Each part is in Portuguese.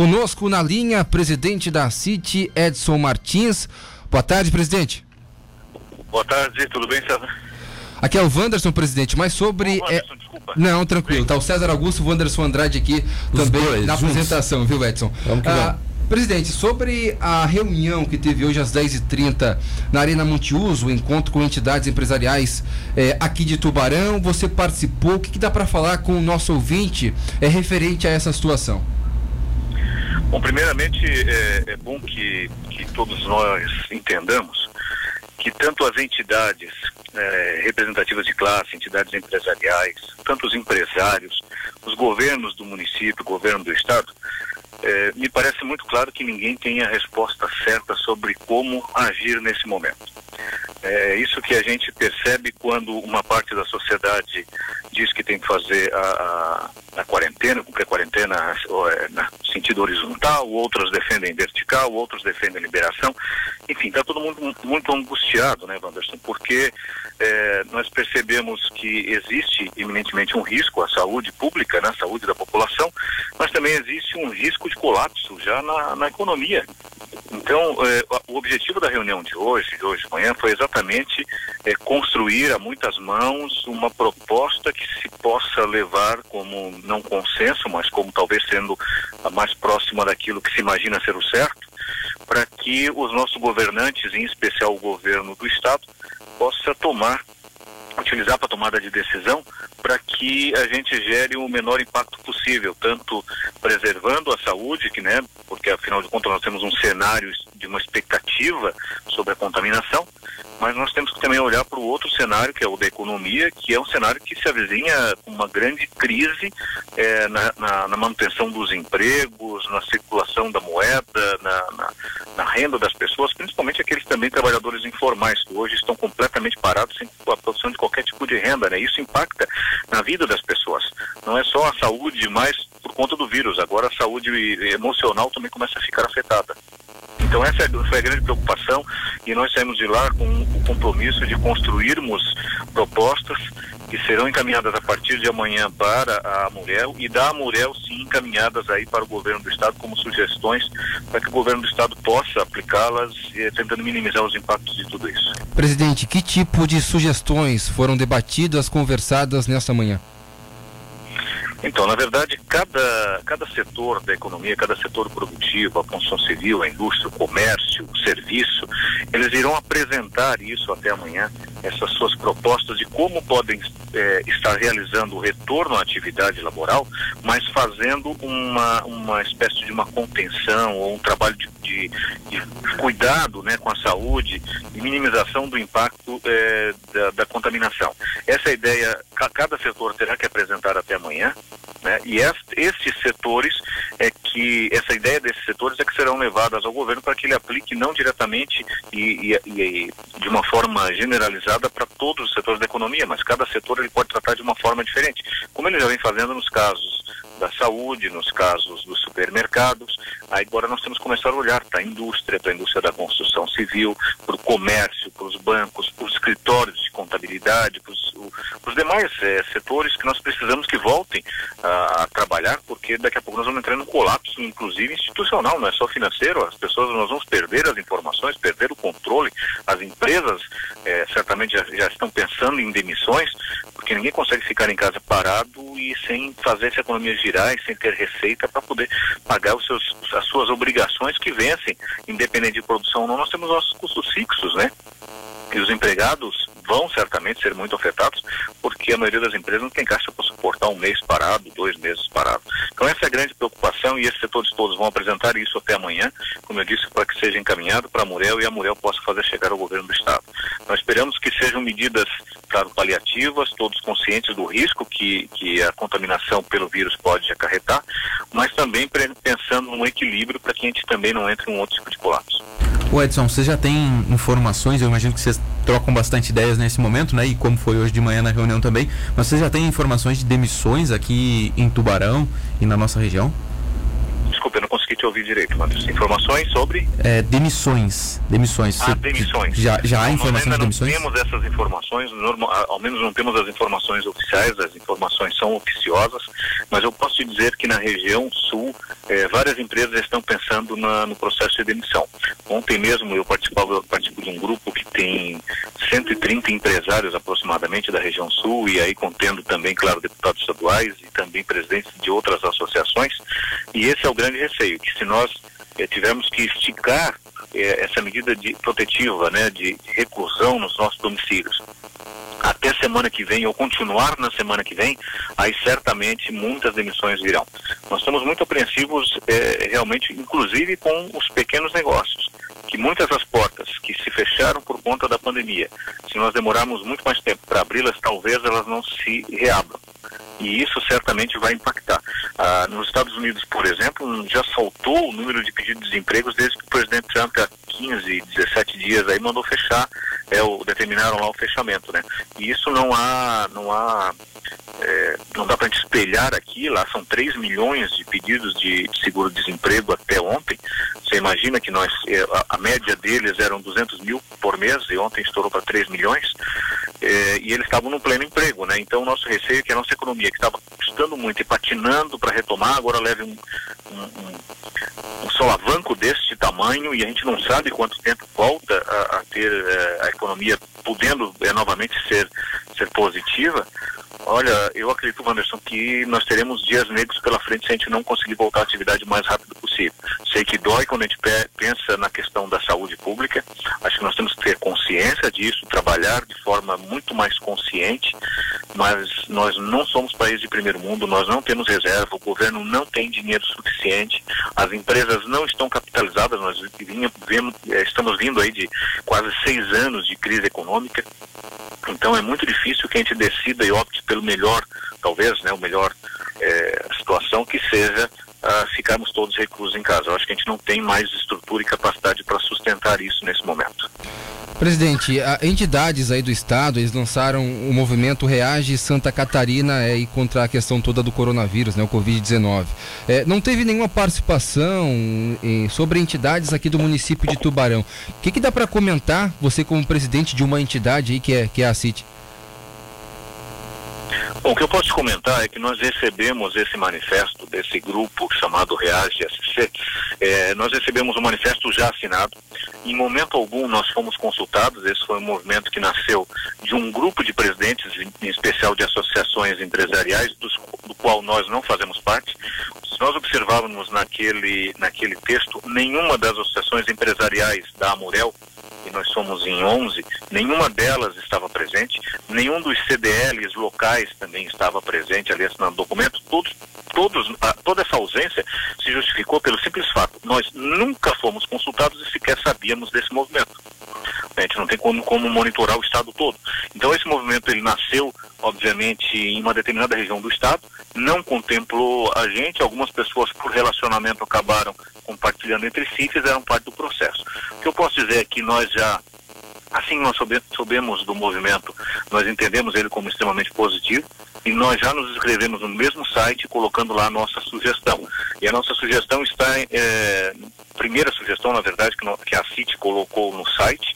Conosco na linha, presidente da City, Edson Martins. Boa tarde, presidente. Boa tarde, tudo bem, César? Aqui é o Wanderson, presidente, mas sobre. Ô, Wanderson, desculpa. Não, tranquilo. Tá o César Augusto, o Wanderson Andrade aqui Os também dois, na juntos. apresentação, viu, Edson? Vamos que Ah, vamos. Presidente, sobre a reunião que teve hoje às 10h30 na Arena Montiuso, o encontro com entidades empresariais eh, aqui de Tubarão, você participou. O que, que dá para falar com o nosso ouvinte é, referente a essa situação? Bom, primeiramente, é, é bom que, que todos nós entendamos que tanto as entidades é, representativas de classe, entidades empresariais, tanto os empresários, os governos do município, governo do estado, é, me parece muito claro que ninguém tem a resposta certa sobre como agir nesse momento. É isso que a gente percebe quando uma parte da sociedade diz que tem que fazer a, a, a quarentena, cumprir a quarentena é, na sentido horizontal, outros defendem vertical, outros defendem liberação. Enfim, está todo mundo mu- muito angustiado, né, Wanderson? Porque é, nós percebemos que existe eminentemente um risco à saúde pública, na saúde da população, mas também existe um risco de colapso já na, na economia. Então, eh, o objetivo da reunião de hoje, de hoje de manhã, foi exatamente eh, construir a muitas mãos uma proposta que se possa levar como não consenso, mas como talvez sendo a mais próxima daquilo que se imagina ser o certo, para que os nossos governantes, em especial o governo do Estado, possa tomar utilizar para tomada de decisão para que a gente gere o menor impacto possível, tanto preservando a saúde, que né, porque afinal de contas nós temos um cenário de uma expectativa sobre a contaminação, mas nós temos que também olhar para o outro cenário, que é o da economia, que é um cenário que se avizinha uma grande crise eh, na, na- na manutenção dos empregos, na circulação da moeda, na, na- na renda das pessoas, principalmente aqueles também trabalhadores informais, que hoje estão completamente parados sem a produção de qualquer tipo de renda, né? Isso impacta na vida das pessoas. Não é só a saúde, mas por conta do vírus. Agora a saúde emocional também começa a ficar afetada. Então essa é- foi a grande preocupação e nós saímos de lá com o compromisso de construirmos propostas que serão encaminhadas a partir de amanhã para a Murel e da Murel sim encaminhadas aí para o governo do estado como sugestões para que o governo do estado possa aplicá-las eh, tentando minimizar os impactos de tudo isso. Presidente, que tipo de sugestões foram debatidas, conversadas nesta manhã? Então, na verdade, cada, cada setor da economia, cada setor produtivo, a construção civil, a indústria, o comércio, o serviço, eles irão apresentar isso até amanhã, essas suas propostas de como podem eh, estar realizando o retorno à atividade laboral, mas fazendo uma, uma espécie de uma contenção ou um trabalho de, de, de cuidado né, com a saúde e minimização do impacto eh, da, da contaminação. Essa é ideia, ca- cada setor terá que apresentar até amanhã, né? E estes setores é que essa ideia desses setores é que serão levadas ao governo para que ele aplique não diretamente e, e- e de uma forma generalizada para todos os setores da economia, mas cada setor ele pode tratar de uma forma diferente, como ele já vem fazendo nos casos da saúde, nos casos dos supermercados. Agora nós temos que começar a olhar para a indústria, para a indústria da construção civil, para o comércio, para os bancos, para os escritórios de contabilidade, para os, demais eh, setores que nós precisamos que voltem a, trabalhar, porque daqui a pouco nós vamos entrar num colapso, inclusive institucional, não é só financeiro. As pessoas, nós vamos perder as informações, perder o controle. As empresas eh, certamente já, já estão pensando em demissões, porque ninguém consegue ficar em casa parado e sem fazer essa economia girar e sem ter receita para poder pagar os seus, as suas obrigações que vencem, independente de produção ou não. Nós temos nossos custos fixos, né? E os empregados vão certamente ser muito afetados, porque a maioria das empresas não tem caixa para suportar um mês parado, dois meses parado. Então essa é a grande preocupação e esses setores todos vão apresentar isso até amanhã, como eu disse, para que seja encaminhado para a Murel e a Murel possa fazer chegar ao governo do Estado. Nós esperamos que sejam medidas, claro, paliativas, todos conscientes do risco que, que a contaminação pelo vírus pode acarretar, mas também pensando num equilíbrio para que a gente também não entre em um outro tipo de colapso. O Edson, você já tem informações, eu imagino que vocês trocam bastante ideias nesse momento, né? E como foi hoje de manhã na reunião também, mas você já tem informações de demissões aqui em Tubarão e na nossa região? Desculpa, eu não consegui te ouvir direito, Anderson. Informações sobre? É, demissões. Demissões. Ah, demissões. Já, já há nós de demissões? não temos essas informações, norma- ao menos não temos as informações oficiais, as informações são oficiosas, mas eu posso te dizer que na região eh, várias empresas estão pensando na- no processo de demissão. Ontem mesmo eu participava, eu participo de um grupo que tem 130 empresários aproximadamente da região sul, e aí contendo também, claro, deputados estaduais e também presidentes de outras associações, e esse é o grande receio, que se nós eh, tivermos que esticar eh, essa medida de protetiva, né, de, de nos nossos domicílios, até semana que vem ou continuar na semana que vem, aí certamente muitas demissões virão. Nós estamos muito apreensivos, eh, realmente, inclusive com os pequenos negócios, que muitas das portas que se fecharam por conta da pandemia, se nós demorarmos muito mais tempo para abri-las, talvez elas não se reabram. E isso certamente vai impactar. Ah, nos Estados Unidos, por exemplo, já saltou o número de pedidos de empregos desde que o presidente Trump, há 15, 17 dias, aí mandou fechar, é, o, determinaram lá o fechamento, né? E isso não há, não há, é, não dá para gente espelhar aqui, lá são 3 milhões de pedidos de, de seguro-desemprego até ontem. Você imagina que nós, é, a, a média deles eram 200 mil por mês e ontem estourou para 3 milhões. É, e eles estavam no pleno emprego, né? Então o nosso receio é que a nossa economia, que estava custando muito e patinando para retomar, agora leve um, um, um, solavanco deste tamanho e a gente não sabe quanto tempo volta a, a ter eh, a economia podendo eh, novamente ser, ser positiva. Olha, eu acredito, Wanderson, que nós teremos dias negros pela frente se a gente não conseguir voltar à atividade o mais rápido possível. Sei que dói quando a gente pe- pensa na questão da saúde pública. Acho que nós temos que ter consciência disso, trabalhar de forma muito mais consciente, mas nós não somos país de primeiro mundo, nós não temos reserva, o governo não tem dinheiro suficiente, as empresas não estão capitalizadas, nós vinha, vemos, eh, estamos vindo aí de quase seis anos de crise econômica, então é muito difícil que a gente decida e opte pelo melhor, talvez, né, o melhor eh, situação que seja ah, ficarmos todos reclusos em casa. Eu acho que a gente não tem mais estrutura e capacidade para sustentar isso nesse momento. Presidente, a- entidades aí do estado, eles lançaram o movimento Reage Santa Catarina é, e contra a questão toda do coronavírus, né, o Covid-19. É, não teve nenhuma participação em- sobre entidades aqui do município de Tubarão. O que, que dá para comentar, você como presidente de uma entidade aí que é, que é a CIT? Bom, o que eu posso comentar é que nós recebemos esse manifesto desse grupo chamado Reage SC. Eh, nós recebemos um manifesto já assinado. Em momento algum nós fomos consultados. Esse foi um movimento que nasceu de um grupo de presidentes, em especial de associações empresariais, dos, do qual nós não fazemos parte. Se nós observávamos naquele, naquele texto, nenhuma das associações empresariais da Amurel e nós somos em 11, nenhuma delas estava presente, nenhum dos CDLs locais também estava presente ali assinando documento, todos, todos, ah, toda essa ausência se justificou pelo simples fato, nós nunca fomos consultados e sequer sabíamos desse movimento. A gente não tem como, como monitorar o estado todo. Então esse movimento ele nasceu, obviamente, em uma determinada região do estado, não contemplou a gente, algumas pessoas por relacionamento acabaram compartilhando entre si e fizeram parte do processo. O que eu posso dizer é que nós já Assim nós soube- soubemos do movimento, nós entendemos ele como extremamente positivo e nós já nos inscrevemos no mesmo site colocando lá a nossa sugestão. E a nossa sugestão está, é, primeira sugestão, na verdade, que, no- que a CIT colocou no site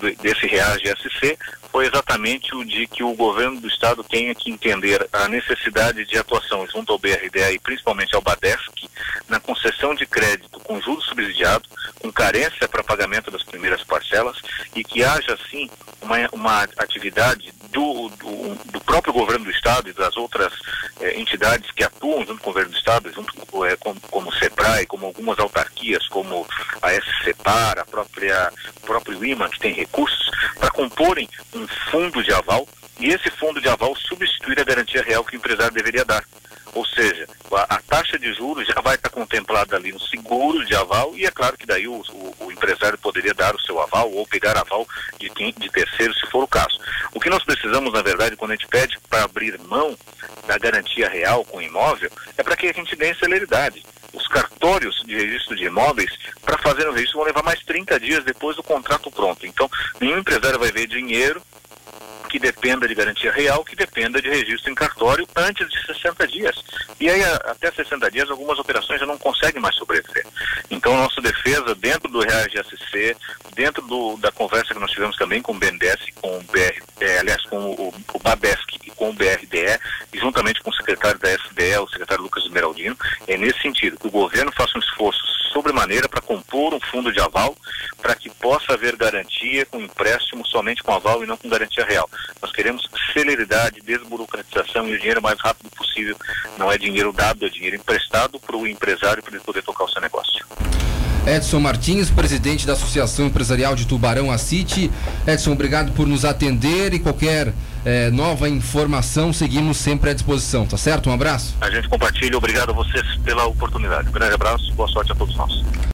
de- desse Reage SC foi exatamente o de que o governo do estado tenha que entender a necessidade de atuação junto ao BRDE e principalmente ao BADESC na concessão de crédito com juros subsidiado, com carência para pagamento das primeiras parcelas e que haja, sim, uma, uma atividade do, do, do próprio governo do Estado e das outras eh, entidades que atuam junto com o governo do Estado, junto com, eh, com, como o SEBRAE, como algumas autarquias, como a SCEPAR, a própria, o próprio IMA, que tem recursos, para comporem um fundo de aval e esse fundo de aval substituir a garantia real que o empresário deveria dar. Ou seja, a, a taxa de juros já vai estar contemplada ali no seguro de aval e é claro que daí o, o, o empresário poderia dar o seu aval ou pegar aval de, de terceiro, se for o caso. O que nós precisamos, na verdade, quando a gente pede para abrir mão da garantia real com o imóvel, é para que a gente ganhe celeridade. Os cartórios de registro de imóveis, para fazer o registro, vão levar mais 30 dias depois do contrato pronto. Então, nenhum empresário vai ver dinheiro que dependa de garantia real, que dependa de registro em cartório antes de 60 dias. E aí, até 60 dias, algumas operações já não conseguem mais sobreviver. Então, nossa defesa, dentro do RGSC, dentro do, da conversa que nós tivemos também com o BNDES, com o BR, é, aliás, com o, o Babesc e com o BRDE, e juntamente com o secretário da SDE, o secretário Lucas Esmeraldino, é nesse sentido, que o governo faça um esforço sobremaneira para compor um fundo de aval possa haver garantia com empréstimo somente com aval e não com garantia real. Nós queremos celeridade, desburocratização e o dinheiro mais rápido possível. Não é dinheiro dado, é dinheiro emprestado para o empresário para ele poder tocar o seu negócio. Edson Martins, presidente da Associação Empresarial de Tubarão, a City. Edson, obrigado por nos atender e qualquer é, nova informação, seguimos sempre à disposição, tá certo? Um abraço. A gente compartilha, obrigado a vocês pela oportunidade. Um grande abraço, boa sorte a todos nós.